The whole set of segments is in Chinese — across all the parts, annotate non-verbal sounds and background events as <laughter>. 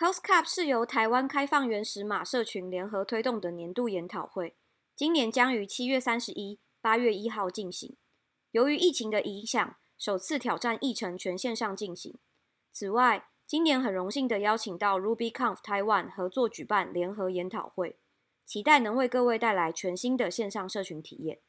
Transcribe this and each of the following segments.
COSCUP 是由台湾开放原始码社群联合推动的年度研讨会，今年将于七月三十一、八月一号进行。由于疫情的影响，首次挑战议程全线上进行。此外，今年很荣幸的邀请到 RubyConf Taiwan 合作举办联合研讨会，期待能为各位带来全新的线上社群体验。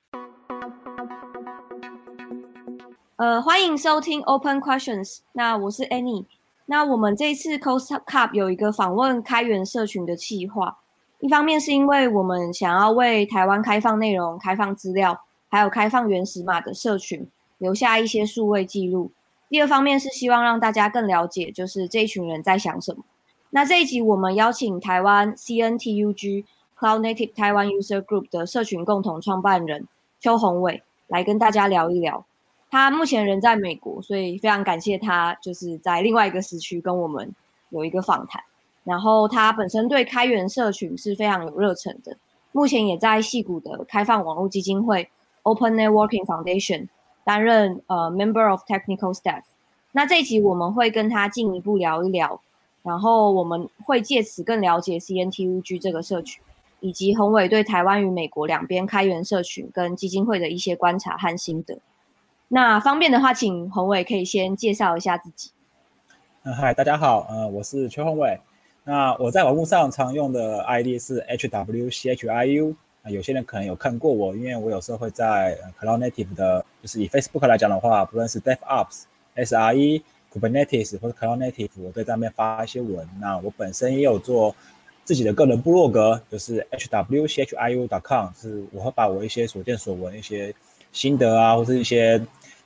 呃，欢迎收听 Open Questions，那我是 Annie。那我们这次 Coast Cup 有一个访问开源社群的计划，一方面是因为我们想要为台湾开放内容、开放资料，还有开放原始码的社群留下一些数位记录；第二方面是希望让大家更了解，就是这一群人在想什么。那这一集我们邀请台湾 CNTUG Cloud Native Taiwan User Group 的社群共同创办人邱宏伟来跟大家聊一聊。他目前人在美国，所以非常感谢他，就是在另外一个时区跟我们有一个访谈。然后他本身对开源社群是非常有热忱的，目前也在戏谷的开放网络基金会 Open Networking Foundation 担任呃 Member of Technical Staff。那这一集我们会跟他进一步聊一聊，然后我们会借此更了解 CNTUG 这个社群，以及宏伟对台湾与美国两边开源社群跟基金会的一些观察和心得。那方便的话，请宏伟可以先介绍一下自己。嗯，嗨，大家好，呃，我是邱宏伟。那我在网络上常用的 ID 是 HWCHIU。啊，有些人可能有看过我，因为我有时候会在 Cloud Native 的，就是以 Facebook 来讲的话，不论是 DevOps、SRE、Kubernetes 或者 Cloud Native，我在上面发一些文。那我本身也有做自己的个人部落格，就是 HWCHIU.com，是我会把我一些所见所闻、一些心得啊，或是一些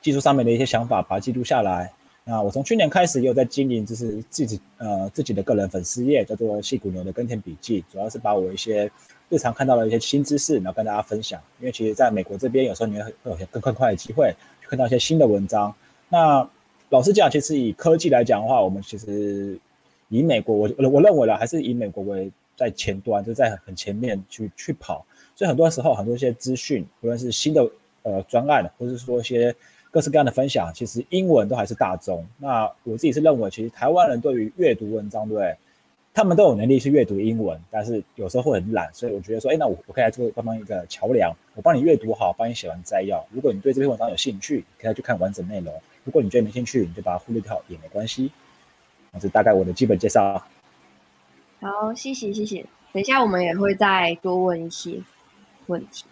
技术上面的一些想法，把它记录下来。那我从去年开始也有在经营，就是自己呃自己的个人粉丝页，叫做细骨牛的耕田笔记，主要是把我一些日常看到的一些新知识，然后跟大家分享。因为其实在美国这边，有时候你会会有些更快快的机会，看到一些新的文章。那老实讲，其实以科技来讲的话，我们其实以美国，我我认为了还是以美国为在前端，就在很前面去去跑。所以很多时候，很多一些资讯，无论是新的呃专案，或者是说一些。各式各样的分享，其实英文都还是大众。那我自己是认为，其实台湾人对于阅读文章，对？他们都有能力去阅读英文，但是有时候会很懒。所以我觉得说，哎，那我我可以来做帮忙一个桥梁，我帮你阅读好，帮你写完摘要。如果你对这篇文章有兴趣，可以去看完整内容。如果你觉得没兴趣，你就把它忽略掉也没关系。这是大概我的基本介绍。好，谢谢谢谢。等一下我们也会再多问一些问题。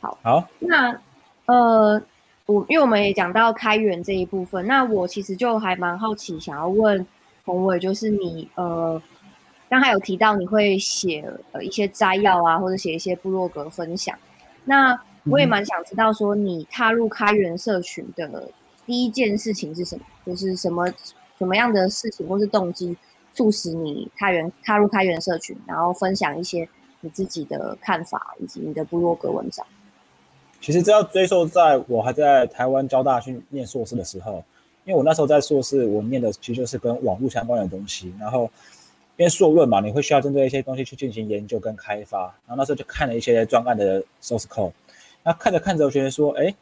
好，好，那呃。我因为我们也讲到开源这一部分，那我其实就还蛮好奇，想要问宏伟，就是你呃，刚才有提到你会写呃一些摘要啊，或者写一些部落格分享，那我也蛮想知道说你踏入开源社群的第一件事情是什么，就是什么什么样的事情或是动机促使你开源踏入开源社群，然后分享一些你自己的看法以及你的部落格文章。其实这要追溯在我还在台湾交大去念硕士的时候，因为我那时候在硕士，我念的其实就是跟网络相关的东西。然后因为硕论嘛，你会需要针对一些东西去进行研究跟开发。然后那时候就看了一些专案的 source code，那看着看着，我觉得说，哎，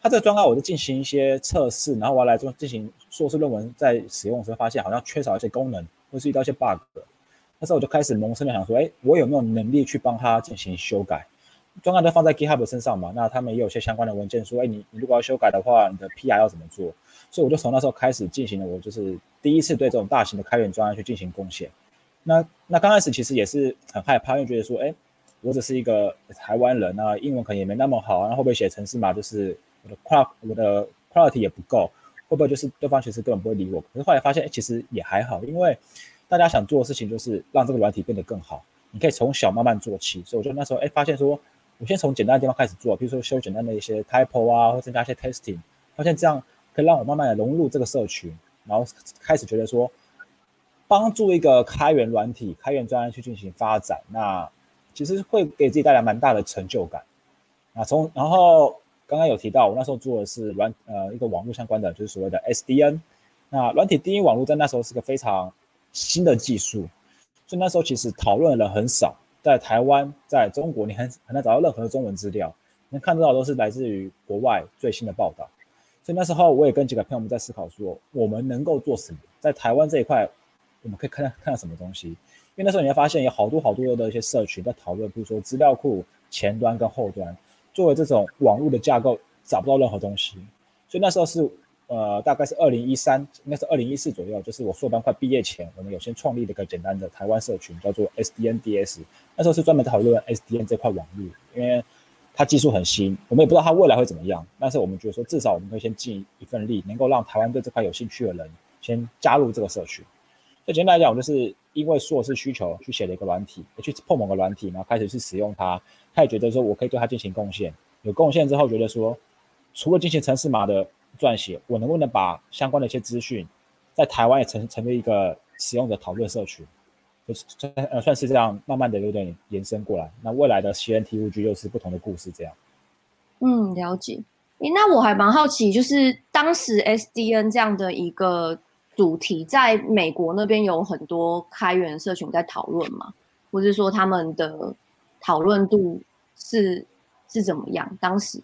他这个专案我就进行一些测试，然后我要来做进行硕士论文，在使用的时候发现好像缺少一些功能，或是遇到一些 bug。那时候我就开始萌生的想说，哎，我有没有能力去帮他进行修改？专案都放在 GitHub 身上嘛，那他们也有些相关的文件说，哎，你你如果要修改的话，你的 PR 要怎么做？所以我就从那时候开始进行了，我就是第一次对这种大型的开源专案去进行贡献。那那刚开始其实也是很害怕，因为觉得说，哎，我只是一个台湾人啊，英文可能也没那么好，然后会不会写程式嘛？就是我的 qual 我的 quality 也不够，会不会就是对方其实根本不会理我？可是后来发现，哎，其实也还好，因为大家想做的事情就是让这个软体变得更好，你可以从小慢慢做起。所以我就那时候哎发现说。我先从简单的地方开始做，比如说修简单的一些 typo 啊，或增加一些 testing，发现这样可以让我慢慢的融入这个社群，然后开始觉得说，帮助一个开源软体、开源专案去进行发展，那其实会给自己带来蛮大的成就感。啊，从然后刚刚有提到，我那时候做的是软呃一个网络相关的，就是所谓的 SDN。那软体第一网络在那时候是个非常新的技术，所以那时候其实讨论的人很少。在台湾，在中国，你很很难找到任何的中文资料，能看得到都是来自于国外最新的报道。所以那时候我也跟几个朋友们在思考说，我们能够做什么？在台湾这一块，我们可以看到看到什么东西。因为那时候你会发现有好多好多的一些社群在讨论，比如说资料库前端跟后端，作为这种网络的架构找不到任何东西，所以那时候是呃大概是二零一三，应该是二零一四左右，就是我硕班快毕业前，我们有先创立了一个简单的台湾社群，叫做 SDNDS。那时候是专门讨论 SDN 这块网络，因为它技术很新，我们也不知道它未来会怎么样，但是我们觉得说至少我们可以先尽一份力，能够让台湾对这块有兴趣的人先加入这个社群。就简单来讲，我就是因为硕士需求去写了一个软体，去碰某个软体，然后开始去使用它。他也觉得说我可以对它进行贡献，有贡献之后，觉得说除了进行城市码的撰写，我能不能把相关的一些资讯在台湾也成成为一个使用的讨论社群，就是呃算是这样慢慢的有点延伸过来。那未来的 CNTUG 又是不同的故事，这样。嗯，了解。诶，那我还蛮好奇，就是当时 SDN 这样的一个。主题在美国那边有很多开源社群在讨论嘛，或者说他们的讨论度是是怎么样？当时，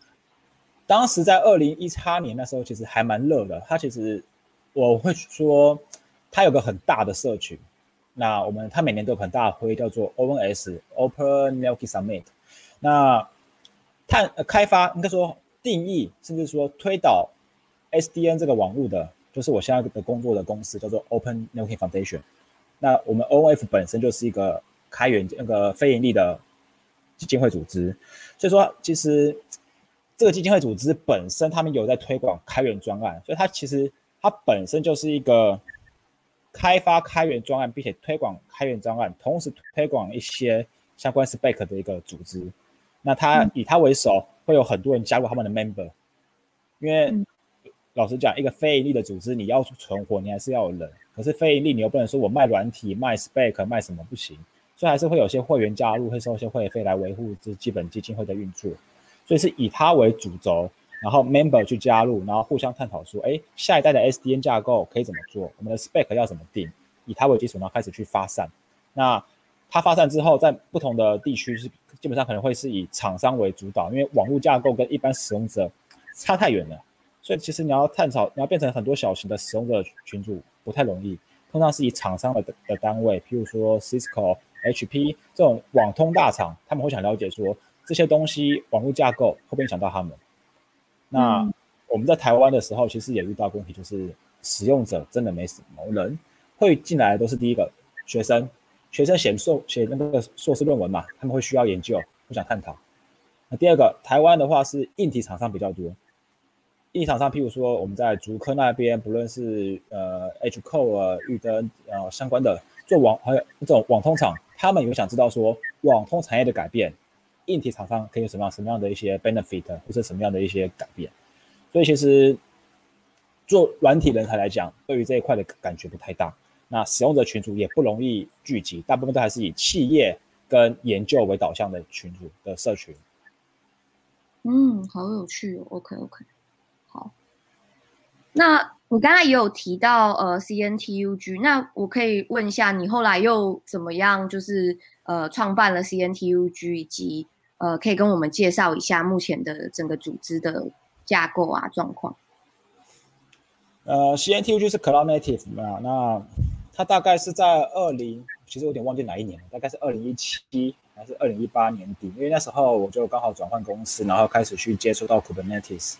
当时在二零一八年那时候其实还蛮热的。它其实我会说，它有个很大的社群。那我们它每年都有很大会，叫做 ONS Open Networking Summit。那探开发应该说定义，甚至说推导 SDN 这个网络的。就是我现在的工作的公司叫做 Open Networking Foundation，那我们 OF 本身就是一个开源那个非盈利的基金会组织，所以说其实这个基金会组织本身他们有在推广开源专案，所以它其实它本身就是一个开发开源专案，并且推广开源专案，同时推广一些相关 spec 的一个组织。那它以它为首，会有很多人加入他们的 member，因为。老实讲，一个非盈利的组织，你要存活，你还是要有人。可是非盈利，你又不能说我卖软体、卖 spec、卖什么不行，所以还是会有些会员加入，会收一些会费来维护这基本基金会的运作。所以是以它为主轴，然后 member 去加入，然后互相探讨说，哎，下一代的 SDN 架构可以怎么做？我们的 spec 要怎么定？以它为基础，然后开始去发散。那它发散之后，在不同的地区是基本上可能会是以厂商为主导，因为网络架构跟一般使用者差太远了。所以其实你要探讨，你要变成很多小型的使用者群组不太容易，通常是以厂商的的单位，譬如说 Cisco、HP 这种网通大厂，他们会想了解说这些东西网络架构会不会影响到他们。那我们在台湾的时候，其实也遇到问题，就是使用者真的没什么人会进来，都是第一个学生，学生写硕写那个硕士论文嘛，他们会需要研究，不想探讨。那第二个，台湾的话是硬体厂商比较多。硬厂商，譬如说我们在竹科那边，不论是呃 H Core、玉登呃相关的做网还有这种网通厂，他们有想知道说网通产业的改变，硬体厂商可以有什么样什么样的一些 benefit 或者什么样的一些改变。所以其实做软体人才来讲，对于这一块的感觉不太大。那使用者群组也不容易聚集，大部分都还是以企业跟研究为导向的群组的社群。嗯，好有趣哦。OK OK 好。那我刚才也有提到呃 CNTUG，那我可以问一下你后来又怎么样，就是呃创办了 CNTUG，以及呃可以跟我们介绍一下目前的整个组织的架构啊状况。呃，CNTUG 是 Cloud Native 嘛，那它大概是在二零，其实有点忘记哪一年了，大概是二零一七还是二零一八年底，因为那时候我就刚好转换公司，然后开始去接触到 Kubernetes。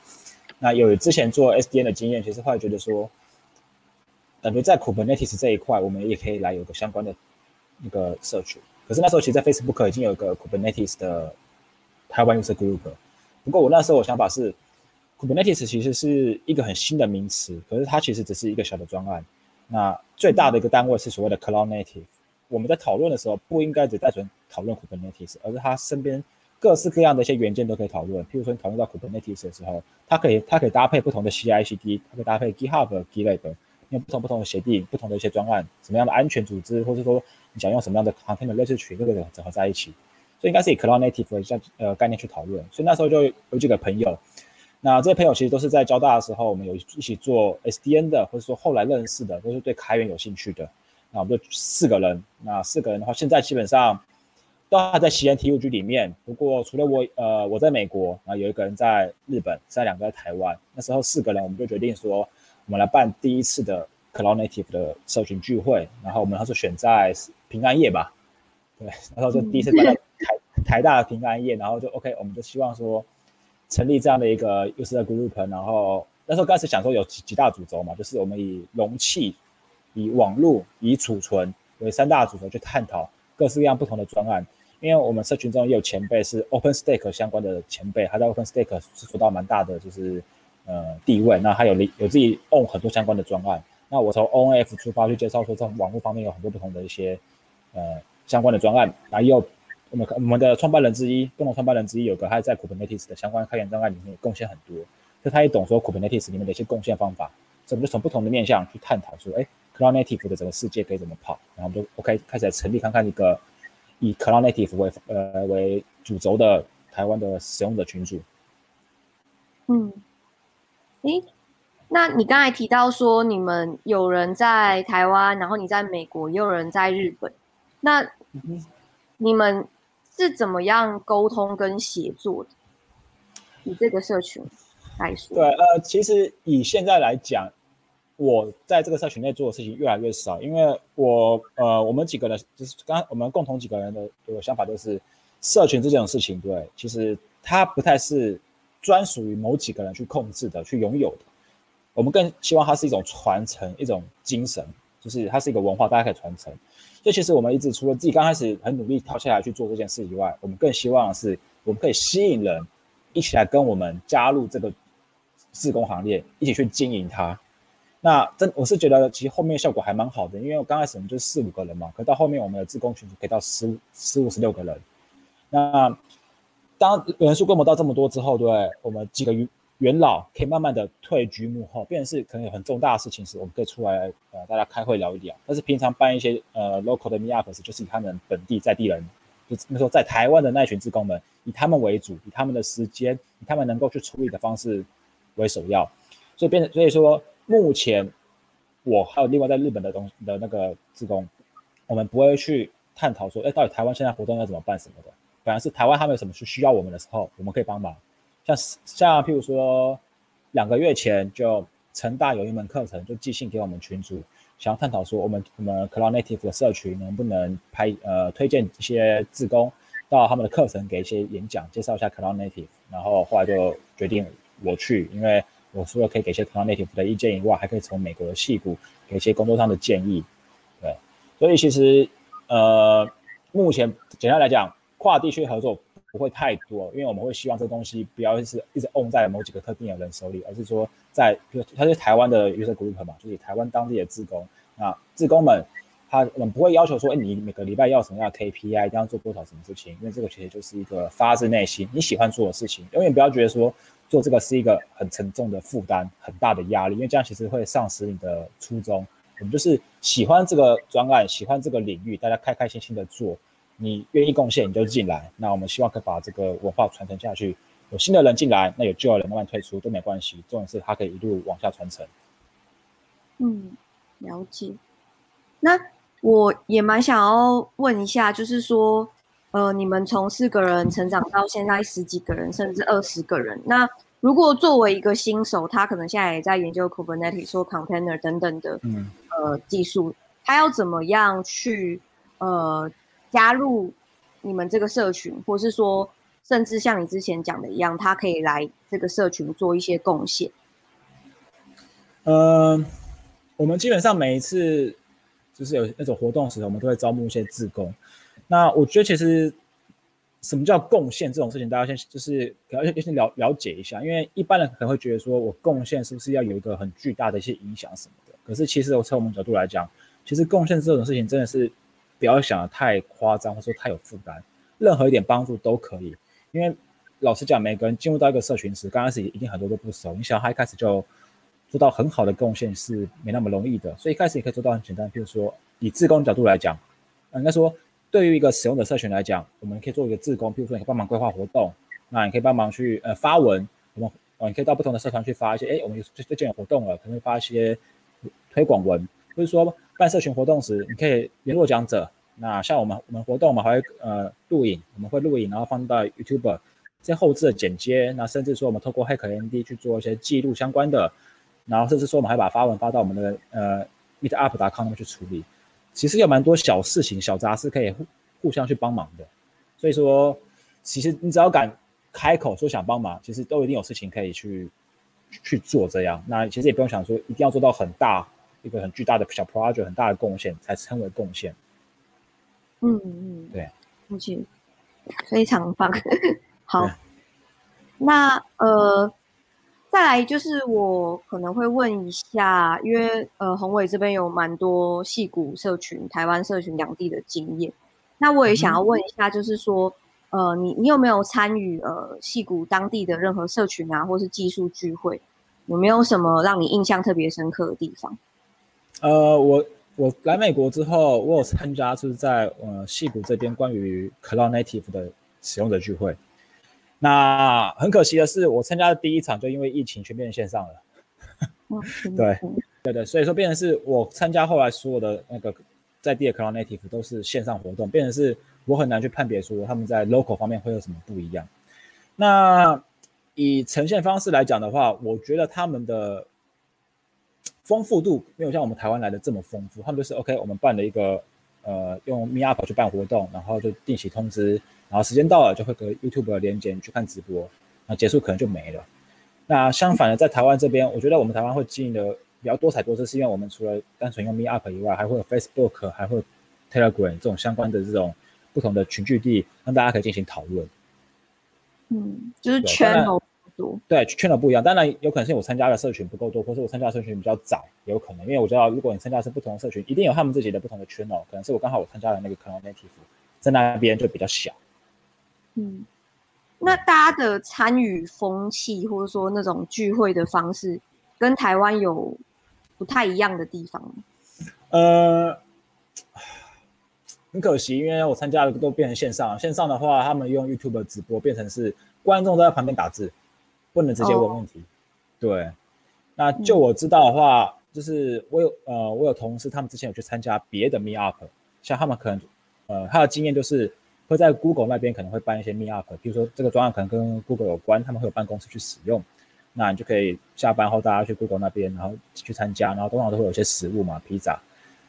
那有之前做 SDN 的经验，其实后来觉得说，感觉在 Kubernetes 这一块，我们也可以来有个相关的那个社群。可是那时候，其实在 Facebook 已经有一个 Kubernetes 的台湾 user group。不过我那时候我想法是，Kubernetes 其实是一个很新的名词，可是它其实只是一个小的专案。那最大的一个单位是所谓的 Cloud Native。我们在讨论的时候，不应该只单纯讨论 Kubernetes，而是它身边。各式各样的一些元件都可以讨论，譬如说你讨论到 Kubernetes 的时候，它可以它可以搭配不同的 CI/CD，它可以搭配 GitHub、GitLab，用不同不同的协定、不同的一些专案，什么样的安全组织，或者说你想用什么样的 container 类似群这个整合在一起，所以应该是以 Cloud Native 的像呃概念去讨论。所以那时候就有几个朋友，那这些朋友其实都是在交大的时候，我们有一起做 SDN 的，或者说后来认识的，都是对开源有兴趣的。那我们就四个人，那四个人的话，现在基本上。都还在西安 T U G 里面，不过除了我，呃，我在美国，然后有一个人在日本，在两个在台湾。那时候四个人，我们就决定说，我们来办第一次的 Cloud Native 的社群聚会，然后我们他是选在平安夜吧，对，然后就第一次办台大平安夜，然后就 OK，我们就希望说成立这样的一个 user group，然后那时候刚开始想说有几几大主轴嘛，就是我们以容器、以网络、以储存为三大主轴去探讨各式各样不同的专案。因为我们社群中也有前辈是 OpenStack 相关的前辈，他在 OpenStack 是做到蛮大的就是呃地位，那他有有自己 own 很多相关的专案。那我从 ONF 出发去介绍说，在网络方面有很多不同的一些呃相关的专案。然后又我们我们的创办人之一，共同创办人之一有个他在 Kubernetes 的相关开源专案里面贡献很多，就他也懂说 Kubernetes 里面的一些贡献方法，所以我们就从不同的面向去探讨说，哎，Cloud Native 的整个世界可以怎么跑，然后我们就 OK 开始成立看看一个。以 Cloud Native 为呃为主轴的台湾的使用者群组。嗯，诶，那你刚才提到说你们有人在台湾，然后你在美国，也有人在日本，那你们是怎么样沟通跟协作的？以这个社群来说，对，呃，其实以现在来讲。我在这个社群内做的事情越来越少，因为我呃，我们几个人就是刚我们共同几个人的有想法就是，社群这种事情，对，其实它不太是专属于某几个人去控制的、去拥有的。我们更希望它是一种传承、一种精神，就是它是一个文化，大家可以传承。所以其实我们一直除了自己刚开始很努力跳下来去做这件事以外，我们更希望的是我们可以吸引人一起来跟我们加入这个自工行列，一起去经营它。那真我是觉得，其实后面效果还蛮好的，因为我刚开始我们就四五个人嘛，可到后面我们的自工群组可以到十五、十五、十六个人。那当人数规模到这么多之后，对我们几个元老可以慢慢的退居幕后，变成是可能有很重大的事情时，我们可以出来呃大家开会聊一聊。但是平常办一些呃 local 的 meetups，就是以他们本地在地人，就那时候在台湾的那群职工们，以他们为主，以他们的时间，以他们能够去处理的方式为首要，所以变成所以说。目前，我还有另外在日本的东的那个职工，我们不会去探讨说，哎，到底台湾现在活动要怎么办什么的。反而是台湾他们有什么需需要我们的时候，我们可以帮忙。像像譬如说，两个月前就成大有一门课程，就寄信给我们群主，想要探讨说，我们我们 Cloud Native 的社群能不能拍呃推荐一些志工到他们的课程给一些演讲，介绍一下 Cloud Native。然后后来就决定我去，因为。我除了可以给一些 Cloud Native 的意见以外，还可以从美国的戏骨给一些工作上的建议。对，所以其实呃，目前简单来讲，跨地区合作不会太多，因为我们会希望这东西不要是一直 on 在某几个特定的人手里，而是说在，比如它是台湾的 user group 嘛，就是台湾当地的志工，那志工们他我们不会要求说，哎，你每个礼拜要什么样的 KPI，一定要做多少什么事情，因为这个其实就是一个发自内心你喜欢做的事情，永远不要觉得说。做这个是一个很沉重的负担，很大的压力，因为这样其实会丧失你的初衷。我们就是喜欢这个专案，喜欢这个领域，大家开开心心的做，你愿意贡献你就进来。那我们希望可以把这个文化传承下去，有新的人进来，那有旧的人慢慢退出都没关系，重点是它可以一路往下传承。嗯，了解。那我也蛮想要问一下，就是说。呃，你们从四个人成长到现在十几个人，甚至二十个人。那如果作为一个新手，他可能现在也在研究 Kubernetes、说 Container 等等的，嗯，呃，技术，他要怎么样去呃加入你们这个社群，或是说，甚至像你之前讲的一样，他可以来这个社群做一些贡献？嗯，我们基本上每一次就是有那种活动时候，我们都会招募一些志工。那我觉得其实什么叫贡献这种事情，大家先就是可要先先了了解一下，因为一般人可能会觉得说我贡献是不是要有一个很巨大的一些影响什么的？可是其实我从我们角度来讲，其实贡献这种事情真的是不要想的太夸张，或者说太有负担，任何一点帮助都可以。因为老实讲，每个人进入到一个社群时，刚开始一定很多都不熟，你想他一开始就做到很好的贡献是没那么容易的，所以一开始也可以做到很简单，比如说以自工角度来讲，应该说。对于一个使用者社群来讲，我们可以做一个自工，比如说你帮忙规划活动，那你可以帮忙去呃发文，我们呃你可以到不同的社团去发一些，哎，我们最最近有活动了，可能会发一些推广文，就是说办社群活动时，你可以联络讲者。那像我们我们活动，我们还会呃录影，我们会录影，然后放到 YouTube 这后置的剪接，那甚至说我们透过 HackMD 去做一些记录相关的，然后甚至说我们还把发文发到我们的呃 meetup.com 那边去处理。其实有蛮多小事情、小杂事可以互互相去帮忙的。所以说，其实你只要敢开口说想帮忙，其实都一定有事情可以去去做。这样，那其实也不用想说一定要做到很大一个很巨大的小 project、很大的贡献才称为贡献。嗯嗯，对，而且非常棒。好，那呃。再来就是我可能会问一下，因为呃宏伟这边有蛮多戏骨社群、台湾社群两地的经验，那我也想要问一下，就是说呃你你有没有参与呃戏骨当地的任何社群啊，或是技术聚会？有没有什么让你印象特别深刻的地方？呃，我我来美国之后，我有参加就是在呃戏骨这边关于 Cloud Native 的使用者聚会。那很可惜的是，我参加的第一场就因为疫情全变线上了。<laughs> 对对对，所以说变成是我参加后来所有的那个在地的 Cloud Native 都是线上活动，变成是我很难去判别出他们在 local 方面会有什么不一样。那以呈现方式来讲的话，我觉得他们的丰富度没有像我们台湾来的这么丰富。他们就是 OK，我们办了一个呃用 Meetup 去办活动，然后就定期通知。然后时间到了就会跟 YouTube 的连接去看直播，那结束可能就没了。那相反的，在台湾这边，我觉得我们台湾会经营的比较多彩多姿，是因为我们除了单纯用 Meetup 以外，还会有 Facebook，还会 Telegram 这种相关的这种不同的群聚地，让大家可以进行讨论。嗯，就是圈不多，对，圈的不一样。当然有可能是我参加的社群不够多，或是我参加的社群比较早，也有可能。因为我知道，如果你参加是不同的社群，一定有他们自己的不同的圈哦。可能是我刚好我参加的那个 Cloud Native，在那边就比较小。嗯，那大家的参与风气，或者说那种聚会的方式，跟台湾有不太一样的地方吗？呃，很可惜，因为我参加的都变成线上，线上的话，他们用 YouTube 直播，变成是观众都在旁边打字，不能直接问问题。对，那就我知道的话，就是我有呃，我有同事，他们之前有去参加别的 Meet Up，像他们可能呃，他的经验就是。会在 Google 那边可能会办一些 Meetup，比如说这个专案可能跟 Google 有关，他们会有办公室去使用，那你就可以下班后大家去 Google 那边，然后去参加，然后通常都会有一些食物嘛，披萨。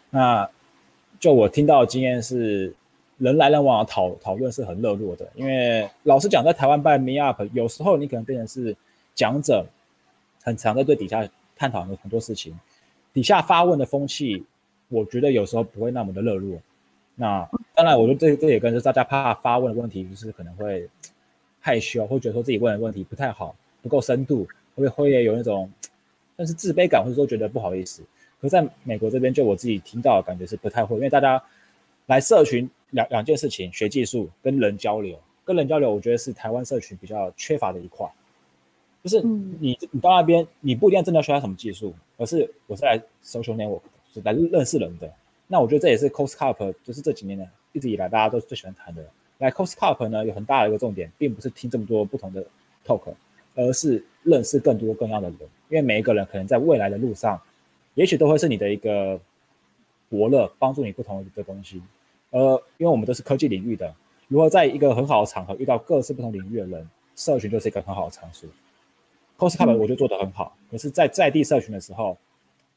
那就我听到的经验是，人来人往讨讨论是很热络的，因为老实讲，在台湾办 m e Up，有时候你可能变成是讲者，很常在对底下探讨很多事情，底下发问的风气，我觉得有时候不会那么的热络。那当然，我觉得这这也跟是大家怕发问的问题，就是可能会害羞，会觉得说自己问的问题不太好，不够深度，会会也有那种但是自卑感，或者说觉得不好意思。可在美国这边，就我自己听到的感觉是不太会，因为大家来社群两两件事情，学技术跟人交流，跟人交流，我觉得是台湾社群比较缺乏的一块。就是你你到那边，你不一定真的需要什么技术，而是我是来 social network，是来认识人的。那我觉得这也是 Cost Cup，就是这几年呢一直以来大家都最喜欢谈的。来 Cost Cup 呢有很大的一个重点，并不是听这么多不同的 talk，而是认识更多更样的人。因为每一个人可能在未来的路上，也许都会是你的一个伯乐，帮助你不同的东西。呃，因为我们都是科技领域的，如何在一个很好的场合遇到各式不同领域的人，社群就是一个很好的场所。Cost Cup 我觉得做得很好，可是，在在地社群的时候，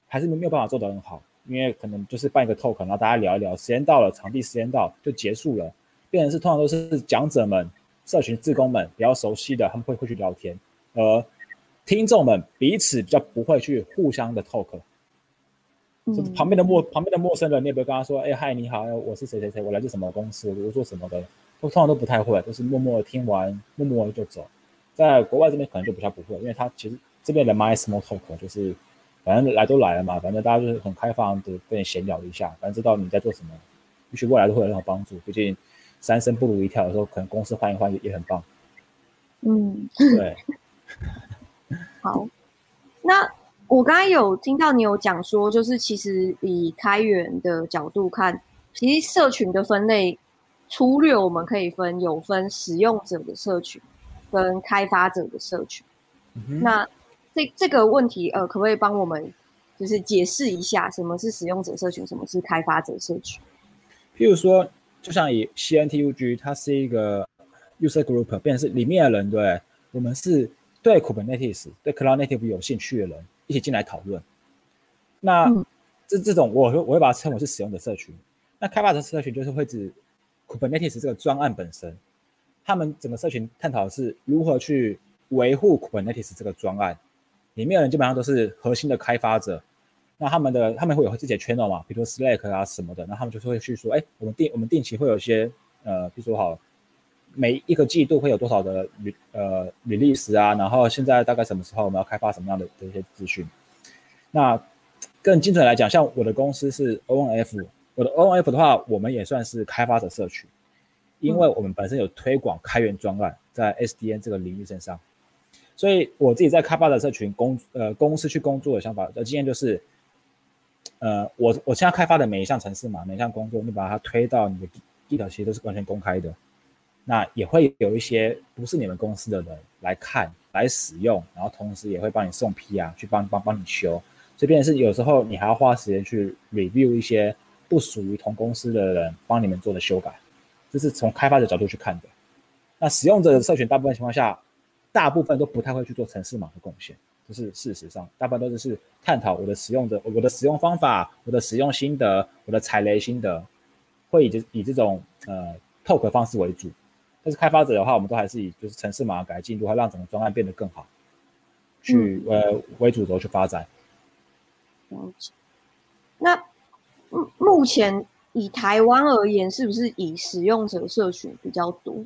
还是没有办法做得很好。因为可能就是办一个 talk，然后大家聊一聊，时间到了，场地时间到就结束了，变成是通常都是讲者们、社群志工们比较熟悉的，他们会会去聊天，而听众们彼此比较不会去互相的 talk，就是旁边的陌旁边的陌生人，你也不会跟他说，哎嗨你好，我是谁谁谁，我来自什么公司，我做什么的，都通常都不太会，都是默默的听完，默默的就走。在国外这边可能就比较不会，因为他其实这边的 “my small talk，就是。反正来都来了嘛，反正大家就是很开放的跟你闲聊一下，反正知道你在做什么，也许未来都会有任何帮助。毕竟三生不如一跳，有时候可能公司换一换也也很棒。嗯，对。<laughs> 好，那我刚刚有听到你有讲说，就是其实以开源的角度看，其实社群的分类粗略我们可以分有分使用者的社群跟开发者的社群。那这这个问题，呃，可不可以帮我们就是解释一下，什么是使用者社群，什么是开发者社群？譬如说，就像以 CNTUG，它是一个 user group，变成是里面的人，对，我们是对 Kubernetes、对 Cloud Native 有兴趣的人，一起进来讨论。那这这种我我会把它称为是使用的社群。那开发者社群就是会指 Kubernetes 这个专案本身，他们整个社群探讨的是如何去维护 Kubernetes 这个专案，里面的人基本上都是核心的开发者。那他们的他们会有自己的 channel 嘛，比如说 Slack 啊什么的，那他们就是会去说，哎，我们定我们定期会有一些呃，比如说好。每一个季度会有多少的呃 release 啊？然后现在大概什么时候我们要开发什么样的的一些资讯？那更精准来讲，像我的公司是 ONF，我的 ONF 的话，我们也算是开发者社群，因为我们本身有推广开源专案在 SDN 这个领域身上，所以我自己在开发者社群工呃公司去工作的想法的经验就是，呃，我我现在开发的每一项程式嘛，每一项工作，你把它推到你的 Git，其实都是完全公开的。那也会有一些不是你们公司的人来看、来使用，然后同时也会帮你送 PR，去帮帮帮你修。这边是有时候你还要花时间去 review 一些不属于同公司的人帮你们做的修改，这是从开发者角度去看的。那使用者的社群，大部分情况下，大部分都不太会去做城市码的贡献，这是事实上，大部分都是是探讨我的使用者、我的使用方法、我的使用心得、我的踩雷心得，会以这以这种呃 talk 方式为主。但是开发者的话，我们都还是以就是城市码改进，如何让整个专案变得更好，去呃为主轴去发展。那目目前以台湾而言，是不是以使用者社群比较多？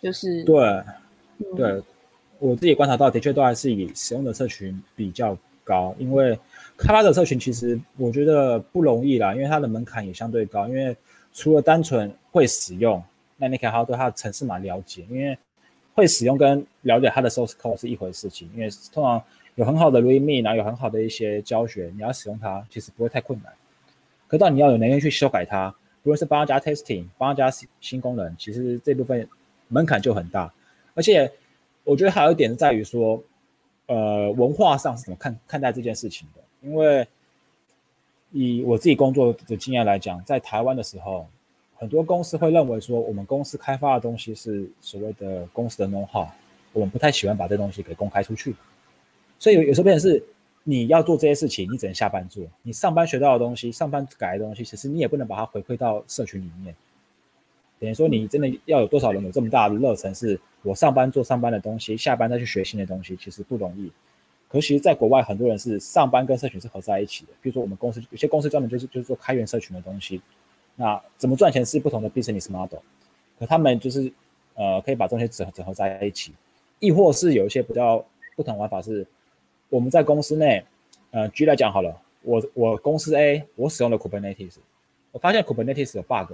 就是对对，我自己观察到，的确都还是以使用者社群比较高，因为开发者社群其实我觉得不容易啦，因为它的门槛也相对高，因为除了单纯会使用。那你可以好好对它的城市码了解，因为会使用跟了解它的 source code 是一回事情。因为通常有很好的 readme，然后有很好的一些教学，你要使用它其实不会太困难。可到你要有能力去修改它，不论是帮它加 testing，帮它加新功能，其实这部分门槛就很大。而且我觉得还有一点是在于说，呃，文化上是怎么看看待这件事情的？因为以我自己工作的经验来讲，在台湾的时候。很多公司会认为说，我们公司开发的东西是所谓的公司的 know how，我们不太喜欢把这东西给公开出去。所以有有时候变成是，你要做这些事情，你只能下班做。你上班学到的东西，上班改的东西，其实你也不能把它回馈到社群里面。等于说，你真的要有多少人有这么大的热忱，是我上班做上班的东西，下班再去学新的东西，其实不容易。可其实在国外，很多人是上班跟社群是合在一起的。比如说我们公司有些公司专门就是就是做开源社群的东西。那怎么赚钱是不同的 business model，可他们就是呃可以把这些整合整合在一起，亦或是有一些比较不同玩法是，我们在公司内，呃举例来讲好了，我我公司 A 我使用了 Kubernetes，我发现 Kubernetes 有 bug，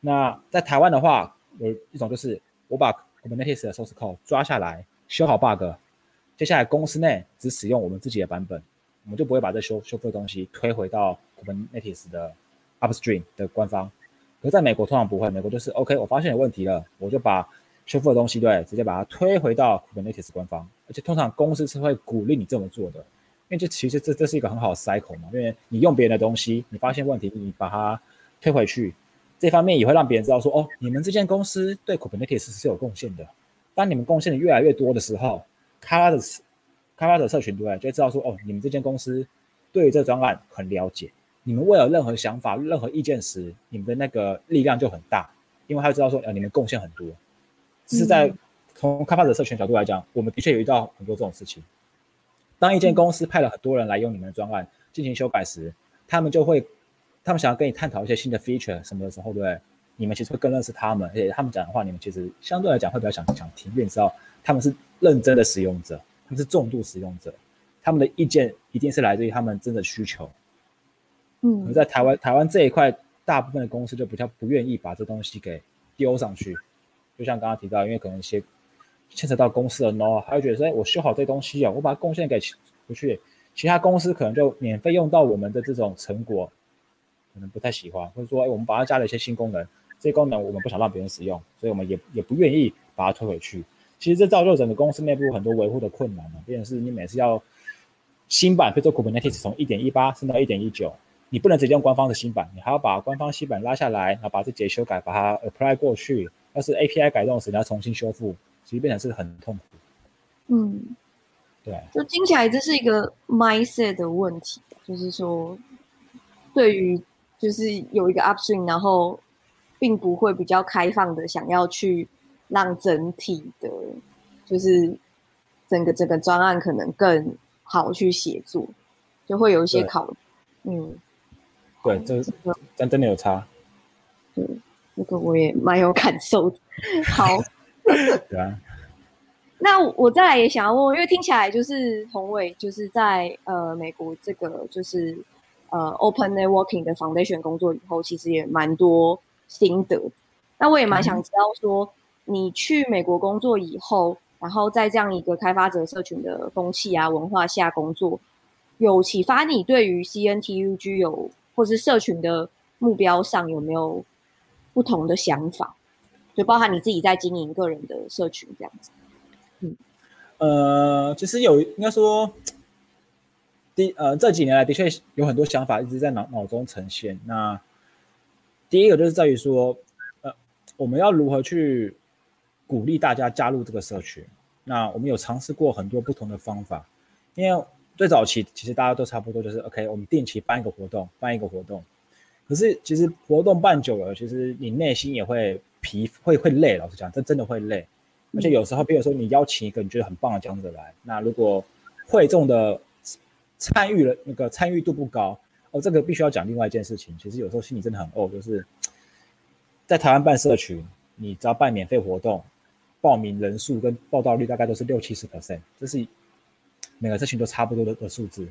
那在台湾的话有一种就是我把 Kubernetes 的 source code 抓下来修好 bug，接下来公司内只使用我们自己的版本，我们就不会把这修修复的东西推回到 Kubernetes 的。Upstream 的官方，可在美国通常不会，美国就是 OK，我发现有问题了，我就把修复的东西对，直接把它推回到 Kubernetes 官方，而且通常公司是会鼓励你这么做的，因为这其实这这是一个很好的 cycle 嘛，因为你用别人的东西，你发现问题，你把它推回去，这方面也会让别人知道说，哦，你们这间公司对 Kubernetes 是有贡献的。当你们贡献的越来越多的时候，开发者开发者社群对，就会知道说，哦，你们这间公司对于这专案很了解。你们未有任何想法、任何意见时，你们的那个力量就很大，因为他知道说，呃，你们贡献很多。只是在从开发者社群角度来讲，我们的确有遇到很多这种事情。当一间公司派了很多人来用你们的专案进行修改时，他们就会，他们想要跟你探讨一些新的 feature 什么的时候，对不对？你们其实会更认识他们，而且他们讲的话，你们其实相对来讲会比较想想听，因为你知道他们是认真的使用者，他们是重度使用者，他们的意见一定是来自于他们真的需求。嗯，而在台湾，台湾这一块，大部分的公司就比较不愿意把这东西给丢上去。就像刚刚提到，因为可能一些牵扯到公司的 no，还会觉得说，哎，我修好这东西啊，我把它贡献给不去，其他公司可能就免费用到我们的这种成果，可能不太喜欢，或者说，哎，我们把它加了一些新功能，这些功能我们不想让别人使用，所以我们也也不愿意把它推回去。其实这造就整个公司内部很多维护的困难嘛，变成是你每次要新版，比如说 Kubernetes 从一点一八升到一点一九。你不能直接用官方的新版，你还要把官方新版拉下来，然后把这节修改，把它 apply 过去。要是 API 改动时，你要重新修复，其实变成是很痛苦。嗯，对，就听起来这是一个 mindset 的问题，就是说，对于就是有一个 upstream，然后并不会比较开放的想要去让整体的，就是整个整个专案可能更好去写作，就会有一些考，嗯，对，这但真的有差。对，这个我也蛮有感受的。好 <laughs> <laughs> 对啊。那我再来也想要问，因为听起来就是宏伟就是在呃美国这个就是呃 Open Networking 的 Foundation 工作以后，其实也蛮多心得。那我也蛮想知道说，你去美国工作以后，然后在这样一个开发者社群的风气啊文化下工作，有启发你对于 CNTUG 有或是社群的目标上有没有不同的想法？就包含你自己在经营个人的社群这样子。嗯，呃，其实有应该说，第呃这几年来的确有很多想法一直在脑脑中呈现。那第一个就是在于说，呃，我们要如何去鼓励大家加入这个社群？那我们有尝试过很多不同的方法，因为最早期其实大家都差不多，就是 OK，我们定期办一个活动，办一个活动。可是其实活动办久了，其实你内心也会疲，会会累。老实讲，这真的会累。而且有时候，比如说你邀请一个你觉得很棒的讲者来，那如果会众的参与了那个参与度不高，哦，这个必须要讲另外一件事情。其实有时候心里真的很怄，就是在台湾办社群，你只要办免费活动，报名人数跟报道率大概都是六七十 percent，这是每个社群都差不多的的数字。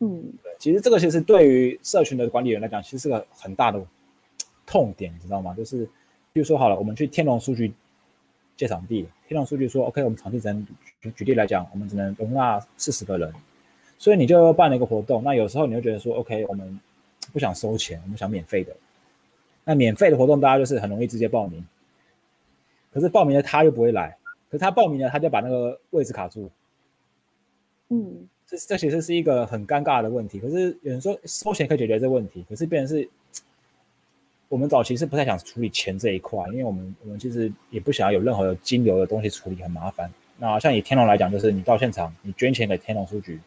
嗯，对，其实这个其实对于社群的管理员来讲，其实是个很大的痛点，你知道吗？就是比如说好了，我们去天龙数据。借场地，天龙数据说，OK，我们场地只能举举例来讲，我们只能容纳四十个人，所以你就办了一个活动。那有时候你会觉得说，OK，我们不想收钱，我们想免费的。那免费的活动，大家就是很容易直接报名。可是报名的他又不会来，可是他报名了，他就把那个位置卡住。嗯，这这其实是一个很尴尬的问题。可是有人说收钱可以解决这个问题，可是变成是。我们早期是不太想处理钱这一块，因为我们我们其实也不想要有任何的金流的东西处理，很麻烦。那像以天龙来讲，就是你到现场，你捐钱给天龙书局，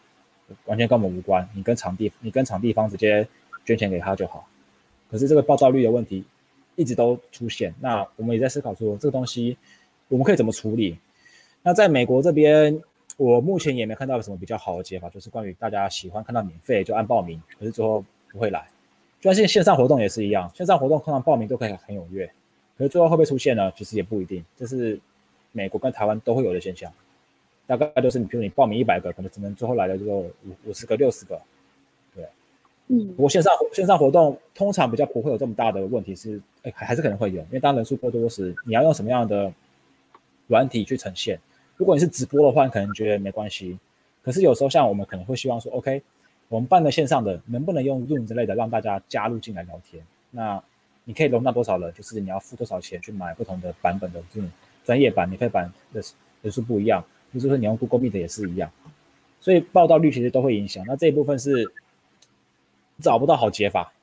完全跟我们无关，你跟场地，你跟场地方直接捐钱给他就好。可是这个报道率的问题一直都出现，那我们也在思考说这个东西我们可以怎么处理。那在美国这边，我目前也没看到有什么比较好的解法，就是关于大家喜欢看到免费就按报名，可是最后不会来。就像线上活动也是一样，线上活动通常报名都可以很踊跃，可是最后会不会出现呢？其实也不一定，这是美国跟台湾都会有的现象。大概就是你，比如你报名一百个，可能只能最后来的就五五十个、六十个，对，嗯。不过线上线上活动通常比较不会有这么大的问题，是哎还还是可能会有，因为当人数过多时，你要用什么样的软体去呈现？如果你是直播的话，可能觉得没关系，可是有时候像我们可能会希望说，OK。我们办个线上的，能不能用 Zoom 之类的让大家加入进来聊天？那你可以容纳多少人？就是你要付多少钱去买不同的版本的 Zoom 专业版、免费版的人数不一样。就是说你用 Google Meet 也是一样，所以报道率其实都会影响。那这一部分是找不到好解法，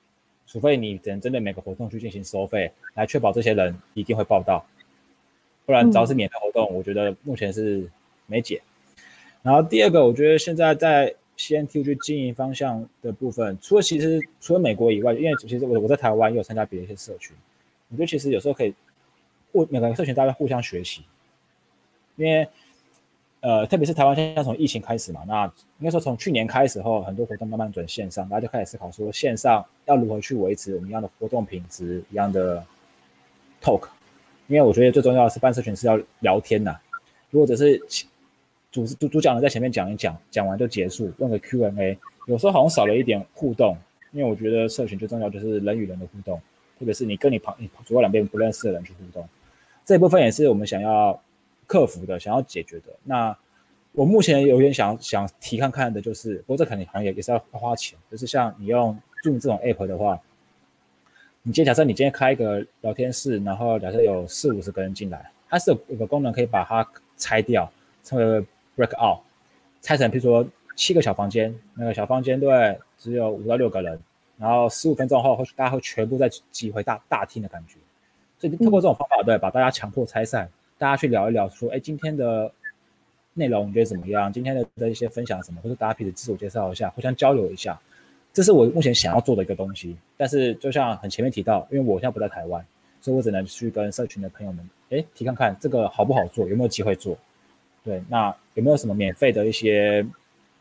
除非你只能针对每个活动去进行收费，来确保这些人一定会报到，不然只要是免费活动，我觉得目前是没解。然后第二个，我觉得现在在 CNTG 经营方向的部分，除了其实除了美国以外，因为其实我我在台湾也有参加别的一些社群，我觉得其实有时候可以互每个社群大家互相学习，因为呃特别是台湾现在从疫情开始嘛，那应该说从去年开始后，很多活动慢慢转线上，大家就开始思考说线上要如何去维持我们一样的活动品质，一样的 talk，因为我觉得最重要的是办社群是要聊天呐，如果只是。主主主讲人在前面讲一讲，讲完就结束，问个 Q&A，有时候好像少了一点互动，因为我觉得社群最重要就是人与人的互动，特别是你跟你旁你左右两边不认识的人去互动，这一部分也是我们想要克服的，想要解决的。那我目前有点想想提看看的就是，不过这肯定好像也也是要花钱，就是像你用 Zoom 这种 App 的话，你今天假设你今天开一个聊天室，然后假设有四五十个人进来，它是有个功能可以把它拆掉，称为 break out，拆成，比如说七个小房间，那个小房间对，只有五到六个人，然后十五分钟后会大家会全部再挤回大大厅的感觉，所以通过这种方法，对，把大家强迫拆散，大家去聊一聊，说，哎，今天的内容你觉得怎么样？今天的的一些分享什么，或者大家彼此自我介绍一下，互相交流一下，这是我目前想要做的一个东西。但是就像很前面提到，因为我现在不在台湾，所以我只能去跟社群的朋友们，哎，提看看这个好不好做，有没有机会做。对，那有没有什么免费的一些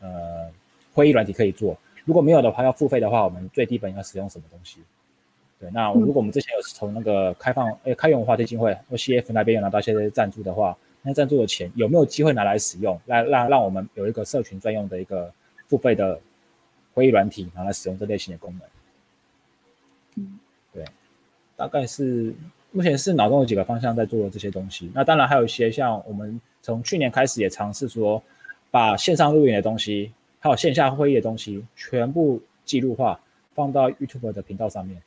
呃会议软体可以做？如果没有的话，要付费的话，我们最低本要使用什么东西？对，那如果我们之前有从那个开放诶开源文化基金会或 CF 那边有拿到一些赞助的话，那赞助的钱有没有机会拿来使用，来让让我们有一个社群专用的一个付费的会议软体然后来使用这类型的功能？嗯，对，大概是目前是脑中有几个方向在做这些东西。那当然还有一些像我们从去年开始也尝试说，把线上录影的东西还有线下会议的东西全部记录化，放到 YouTube 的频道上面。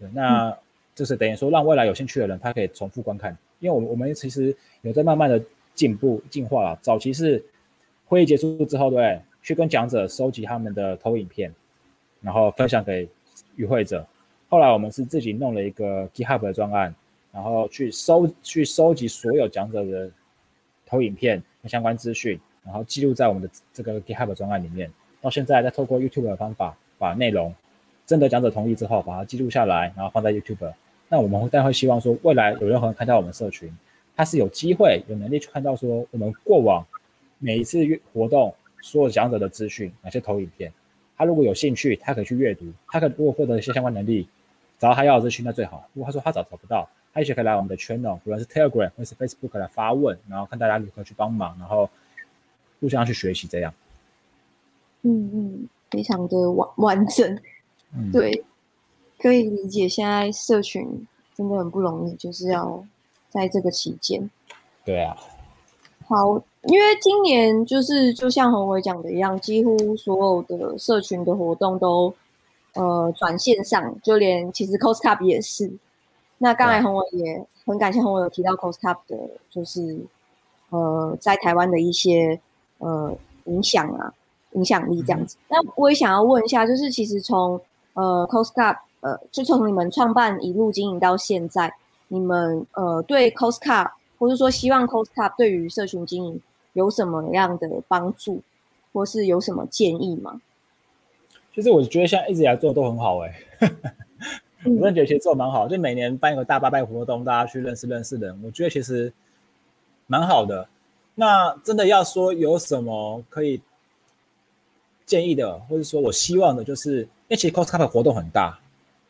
对，那就是等于说，让未来有兴趣的人，他可以重复观看。因为我们我们其实有在慢慢的进步进化了。早期是会议结束之后，对，去跟讲者收集他们的投影片，然后分享给与会者。后来我们是自己弄了一个 GitHub 的专案，然后去收去收集所有讲者的投影片相关资讯，然后记录在我们的这个 GitHub 专案里面。到现在，再透过 YouTube 的方法把内容。征得讲者同意之后，把它记录下来，然后放在 YouTube。那我们会但会希望说，未来有任何人看到我们社群，他是有机会、有能力去看到说，我们过往每一次活动所有讲者的资讯，哪些投影片。他如果有兴趣，他可以去阅读。他可如果获得一些相关能力，找到他要的资讯，那最好。如果他说他找找不到，他也许可以来我们的 channel，不论是 Telegram 或是 Facebook 来发问，然后看大家如何去帮忙，然后互相去学习这样。嗯嗯，非常的完完整。对，可以理解。现在社群真的很不容易，就是要在这个期间。对啊。好，因为今年就是就像宏伟讲的一样，几乎所有的社群的活动都呃转线上，就连其实 Cost Cup 也是。那刚才宏伟也很感谢宏伟有提到 Cost Cup 的，就是呃在台湾的一些呃影响啊、影响力这样子。那我也想要问一下，就是其实从呃，Costcup，呃，就从你们创办一路经营到现在，你们呃对 Costcup，或是说希望 Costcup 对于社群经营有什么样的帮助，或是有什么建议吗？其实我觉得现在一直以来做的都很好哎，<laughs> 我真觉得其实做的蛮好，就每年办一个大八拜活动，大家去认识认识人，我觉得其实蛮好的。那真的要说有什么可以建议的，或者说我希望的，就是。因为其实 Costcup 活动很大，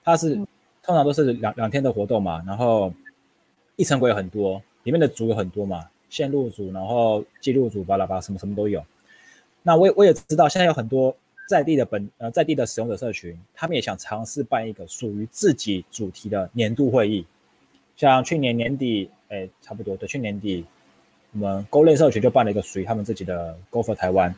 它是通常都是两两天的活动嘛，然后一层轨很多，里面的组有很多嘛，线路组，然后记录组，巴拉巴拉什么什么都有。那我也我也知道，现在有很多在地的本呃在地的使用者社群，他们也想尝试办一个属于自己主题的年度会议。像去年年底，哎，差不多对，去年底我们 Go 类社群就办了一个属于他们自己的 Go for 台湾。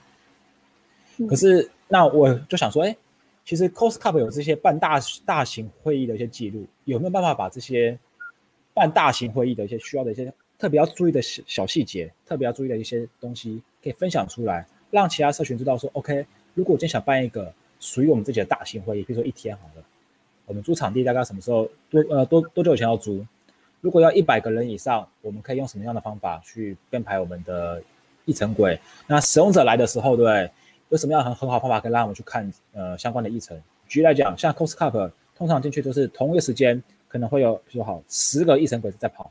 可是那我就想说，哎。其实 Costcup 有这些办大大型会议的一些记录，有没有办法把这些办大型会议的一些需要的一些特别要注意的小小细节，特别要注意的一些东西，可以分享出来，让其他社群知道说，OK，如果我今天想办一个属于我们自己的大型会议，比如说一天好了，我们租场地大概什么时候多呃多多久以前要租？如果要一百个人以上，我们可以用什么样的方法去编排我们的议程轨？那使用者来的时候，对？有什么样很很好方法可以让我们去看呃相关的议程？举例来讲，像 Costcup 通常进去都是同一个时间，可能会有比如说好十个议程轨在跑，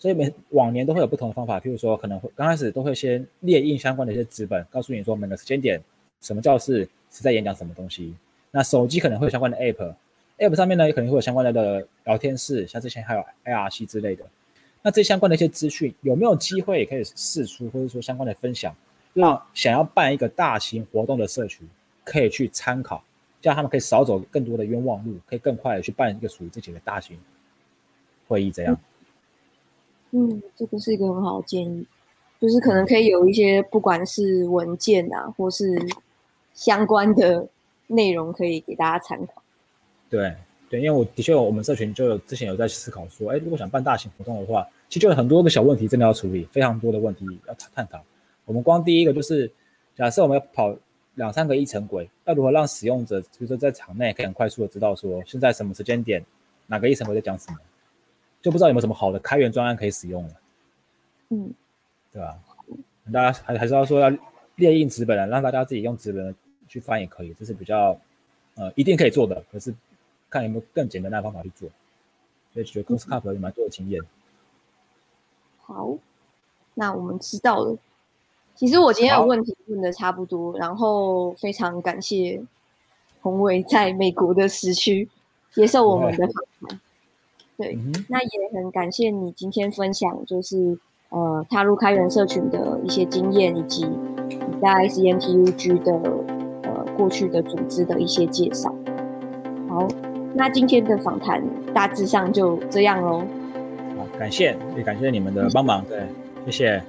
所以每往年都会有不同的方法。譬如说，可能会刚开始都会先列印相关的一些纸本，告诉你说每个时间点什么教室是在演讲什么东西。那手机可能会有相关的 App，App 上面呢也可能会有相关的聊天室，像之前还有 ARC 之类的。那这相关的一些资讯有没有机会也可以试出，或者说相关的分享？让想要办一个大型活动的社群可以去参考，这样他们可以少走更多的冤枉路，可以更快的去办一个属于自己的大型会议。这样，这个是一个很好的建议，就是可能可以有一些不管是文件啊，或是相关的内容，可以给大家参考。对对，因为我的确，我们社群就有之前有在思考说，哎，如果想办大型活动的话，其实就有很多个小问题真的要处理，非常多的问题要探讨。我们光第一个就是，假设我们要跑两三个一层轨，要如何让使用者，比如说在场内可以很快速的知道说现在什么时间点，哪个一层轨在讲什么，就不知道有没有什么好的开源专案可以使用了。嗯，对吧？大家还还是要说要列印纸本，让大家自己用纸本去翻也可以，这是比较呃一定可以做的，可是看有没有更简单的方法去做。所以觉得 Cost Cup 有蛮多的经验。好，那我们知道了。其实我今天有问题问的差不多，然后非常感谢宏伟在美国的时区接受我们的访谈。对，那也很感谢你今天分享，就是呃踏入开源社群的一些经验，以及你在 CNTUG 的呃过去的组织的一些介绍。好，那今天的访谈大致上就这样喽。好，感谢，也感谢你们的帮忙，对，谢谢。